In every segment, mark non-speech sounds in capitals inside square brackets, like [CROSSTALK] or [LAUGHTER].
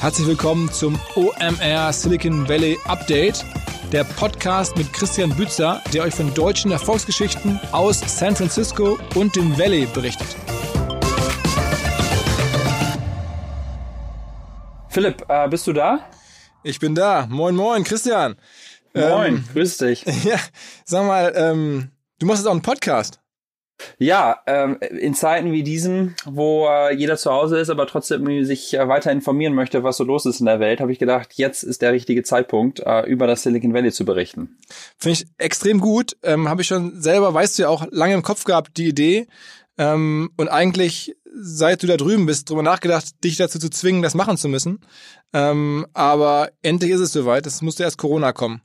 Herzlich willkommen zum OMR Silicon Valley Update, der Podcast mit Christian Bützer, der euch von deutschen Erfolgsgeschichten aus San Francisco und dem Valley berichtet. Philipp, äh, bist du da? Ich bin da. Moin, moin, Christian. Moin, ähm, grüß dich. [LAUGHS] Ja, sag mal, ähm, du machst jetzt auch einen Podcast. Ja, ähm, in Zeiten wie diesen, wo äh, jeder zu Hause ist, aber trotzdem sich äh, weiter informieren möchte, was so los ist in der Welt, habe ich gedacht, jetzt ist der richtige Zeitpunkt, äh, über das Silicon Valley zu berichten. Finde ich extrem gut. Ähm, habe ich schon selber, weißt du ja auch, lange im Kopf gehabt, die Idee. Ähm, und eigentlich, seit du da drüben bist, drüber nachgedacht, dich dazu zu zwingen, das machen zu müssen. Ähm, aber endlich ist es soweit. Es musste erst Corona kommen.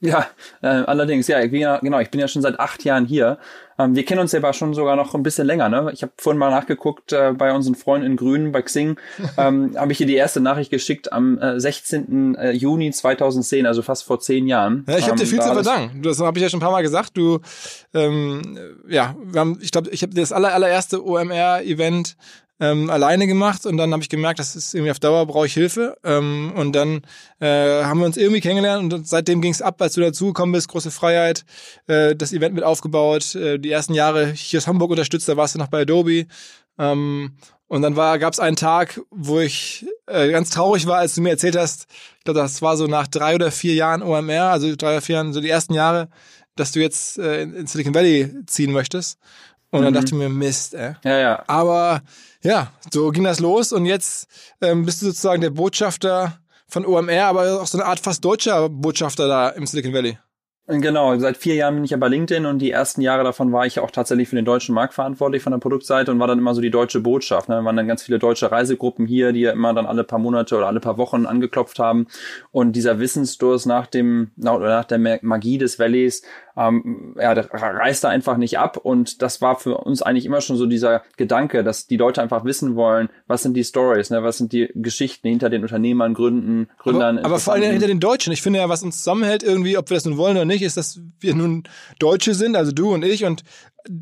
Ja, äh, allerdings, ja, genau, ich bin ja schon seit acht Jahren hier. Ähm, wir kennen uns ja aber schon sogar noch ein bisschen länger, ne? Ich habe vorhin mal nachgeguckt äh, bei unseren Freunden in Grün, bei Xing, [LAUGHS] ähm, habe ich hier die erste Nachricht geschickt am äh, 16. Äh, Juni 2010, also fast vor zehn Jahren. Ja, ich habe dir ähm, viel zu verdanken. Das habe ich ja schon ein paar Mal gesagt. Du, ähm, ja, wir haben, ich glaube, ich habe das aller, allererste OMR-Event ähm, alleine gemacht und dann habe ich gemerkt, das ist irgendwie auf Dauer brauche ich Hilfe ähm, und dann äh, haben wir uns irgendwie kennengelernt und seitdem ging es ab, als du dazugekommen bist, große Freiheit, äh, das Event mit aufgebaut, äh, die ersten Jahre hier aus Hamburg unterstützt, da warst du noch bei Adobe ähm, und dann gab es einen Tag, wo ich äh, ganz traurig war, als du mir erzählt hast, ich glaube, das war so nach drei oder vier Jahren OMR, also drei oder vier Jahren, so die ersten Jahre, dass du jetzt äh, in Silicon Valley ziehen möchtest. Und mhm. dann dachte ich mir, Mist, ey. Ja, ja. Aber ja, so ging das los und jetzt ähm, bist du sozusagen der Botschafter von OMR, aber auch so eine Art fast deutscher Botschafter da im Silicon Valley. Genau, seit vier Jahren bin ich ja bei LinkedIn und die ersten Jahre davon war ich ja auch tatsächlich für den deutschen Markt verantwortlich von der Produktseite und war dann immer so die deutsche Botschaft. Ne? Da waren dann ganz viele deutsche Reisegruppen hier, die ja immer dann alle paar Monate oder alle paar Wochen angeklopft haben. Und dieser Wissensdurst nach dem, nach der Magie des Valleys, ähm, ja, der reißt da einfach nicht ab. Und das war für uns eigentlich immer schon so dieser Gedanke, dass die Leute einfach wissen wollen, was sind die Stories, ne? was sind die Geschichten hinter den Unternehmern, Gründen, Gründern. Aber, aber vor allem hinter den Deutschen. Ich finde ja, was uns zusammenhält irgendwie, ob wir das nun wollen oder nicht, ist, dass wir nun Deutsche sind, also du und ich und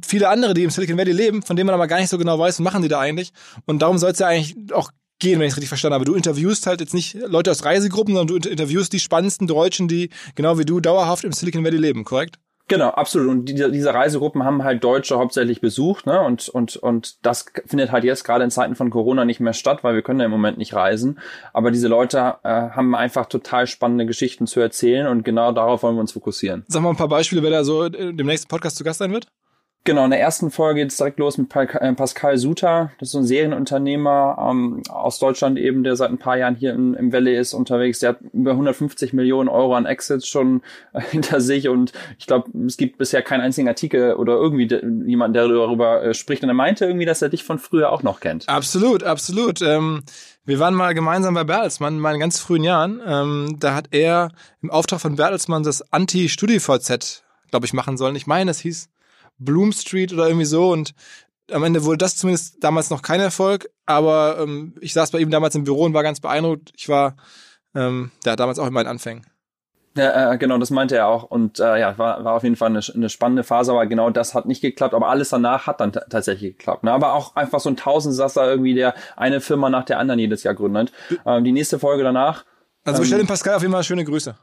viele andere, die im Silicon Valley leben, von denen man aber gar nicht so genau weiß, was machen die da eigentlich. Und darum soll es ja eigentlich auch gehen, wenn ich es richtig verstanden habe. Du interviewst halt jetzt nicht Leute aus Reisegruppen, sondern du interviewst die spannendsten Deutschen, die genau wie du dauerhaft im Silicon Valley leben, korrekt? Genau, absolut. Und die, diese Reisegruppen haben halt Deutsche hauptsächlich besucht, ne? Und, und, und das findet halt jetzt gerade in Zeiten von Corona nicht mehr statt, weil wir können ja im Moment nicht reisen. Aber diese Leute äh, haben einfach total spannende Geschichten zu erzählen und genau darauf wollen wir uns fokussieren. Sag mal ein paar Beispiele, wer da so im nächsten Podcast zu Gast sein wird. Genau, in der ersten Folge geht es direkt los mit äh, Pascal Suter. Das ist so ein Serienunternehmer ähm, aus Deutschland eben, der seit ein paar Jahren hier im, im Valley ist unterwegs. Der hat über 150 Millionen Euro an Exits schon äh, [LAUGHS] hinter sich und ich glaube, es gibt bisher keinen einzigen Artikel oder irgendwie jemand, der darüber äh, spricht. Und er meinte irgendwie, dass er dich von früher auch noch kennt. Absolut, absolut. Ähm wir waren mal gemeinsam bei Bertelsmann in meinen ganz frühen Jahren. Ähm, da hat er im Auftrag von Bertelsmann das Anti-StudiVZ, glaube ich, machen sollen. Ich meine, es hieß Bloom Street oder irgendwie so und am Ende wurde das zumindest damals noch kein Erfolg, aber ähm, ich saß bei ihm damals im Büro und war ganz beeindruckt. Ich war ähm, ja, damals auch in meinen Anfängen. Ja, äh, genau, das meinte er auch. Und äh, ja, war, war auf jeden Fall eine, eine spannende Phase, aber genau das hat nicht geklappt. Aber alles danach hat dann tatsächlich geklappt. Ne? Aber auch einfach so ein Tausendsasser irgendwie, der eine Firma nach der anderen jedes Jahr gründet. Ähm, die nächste Folge danach. Also bestell dem Pascal auf jeden Fall schöne Grüße.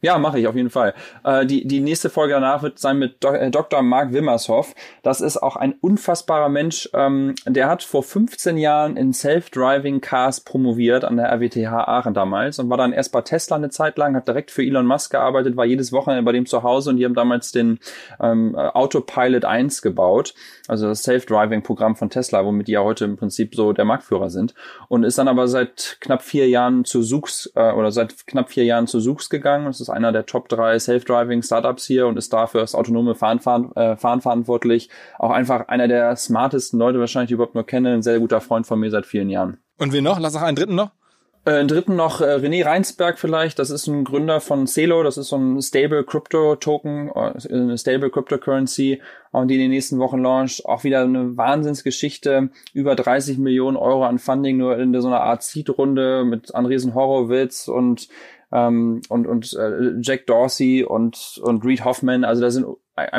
Ja, mache ich auf jeden Fall. Äh, die, die nächste Folge danach wird sein mit Do äh, Dr. Mark Wimmershoff. Das ist auch ein unfassbarer Mensch. Ähm, der hat vor 15 Jahren in Self-Driving Cars promoviert an der RWTH Aachen damals und war dann erst bei Tesla eine Zeit lang, hat direkt für Elon Musk gearbeitet, war jedes Wochenende bei dem zu Hause und die haben damals den ähm, Autopilot 1 gebaut, also das Self-Driving-Programm von Tesla, womit die ja heute im Prinzip so der Marktführer sind. Und ist dann aber seit knapp vier Jahren zu Sux äh, oder seit knapp vier Jahren zu Sux gegangen. Das ist ist einer der Top 3 Self-Driving Startups hier und ist dafür das autonome Fahren, Fahren, äh, Fahren verantwortlich. Auch einfach einer der smartesten Leute wahrscheinlich, die ich überhaupt nur kenne. Ein sehr guter Freund von mir seit vielen Jahren. Und wen noch? Lass noch einen dritten noch. Äh, einen dritten noch äh, René Reinsberg vielleicht. Das ist ein Gründer von Celo. Das ist so ein Stable Crypto Token, äh, eine Stable Cryptocurrency, und die in den nächsten Wochen launcht. Auch wieder eine Wahnsinnsgeschichte. Über 30 Millionen Euro an Funding nur in so einer Art Seed-Runde mit Andresen Horowitz und ähm, und, und äh, Jack Dorsey und, und Reed Hoffman. Also da sind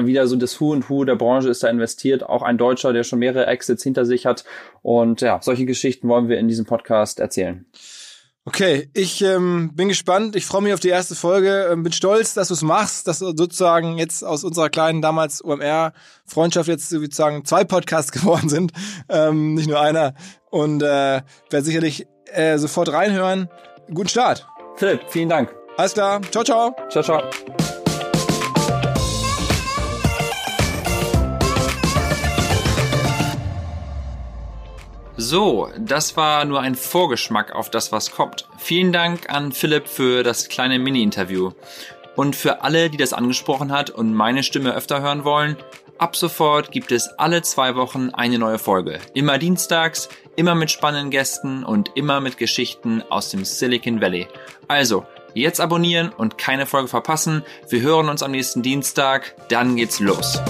wieder so das Who und Who der Branche ist da investiert. Auch ein Deutscher, der schon mehrere Exits hinter sich hat. Und ja, solche Geschichten wollen wir in diesem Podcast erzählen. Okay, ich ähm, bin gespannt. Ich freue mich auf die erste Folge. Ähm, bin stolz, dass du es machst, dass du sozusagen jetzt aus unserer kleinen damals OMR-Freundschaft jetzt sozusagen zwei Podcasts [LAUGHS] geworden sind, ähm, nicht nur einer. Und äh, werde sicherlich äh, sofort reinhören. Guten Start. Philipp, vielen Dank. Alles klar. Ciao, ciao. Ciao, ciao. So, das war nur ein Vorgeschmack auf das, was kommt. Vielen Dank an Philipp für das kleine Mini-Interview. Und für alle, die das angesprochen hat und meine Stimme öfter hören wollen, ab sofort gibt es alle zwei Wochen eine neue Folge. Immer dienstags, immer mit spannenden Gästen und immer mit Geschichten aus dem Silicon Valley. Also, jetzt abonnieren und keine Folge verpassen. Wir hören uns am nächsten Dienstag, dann geht's los.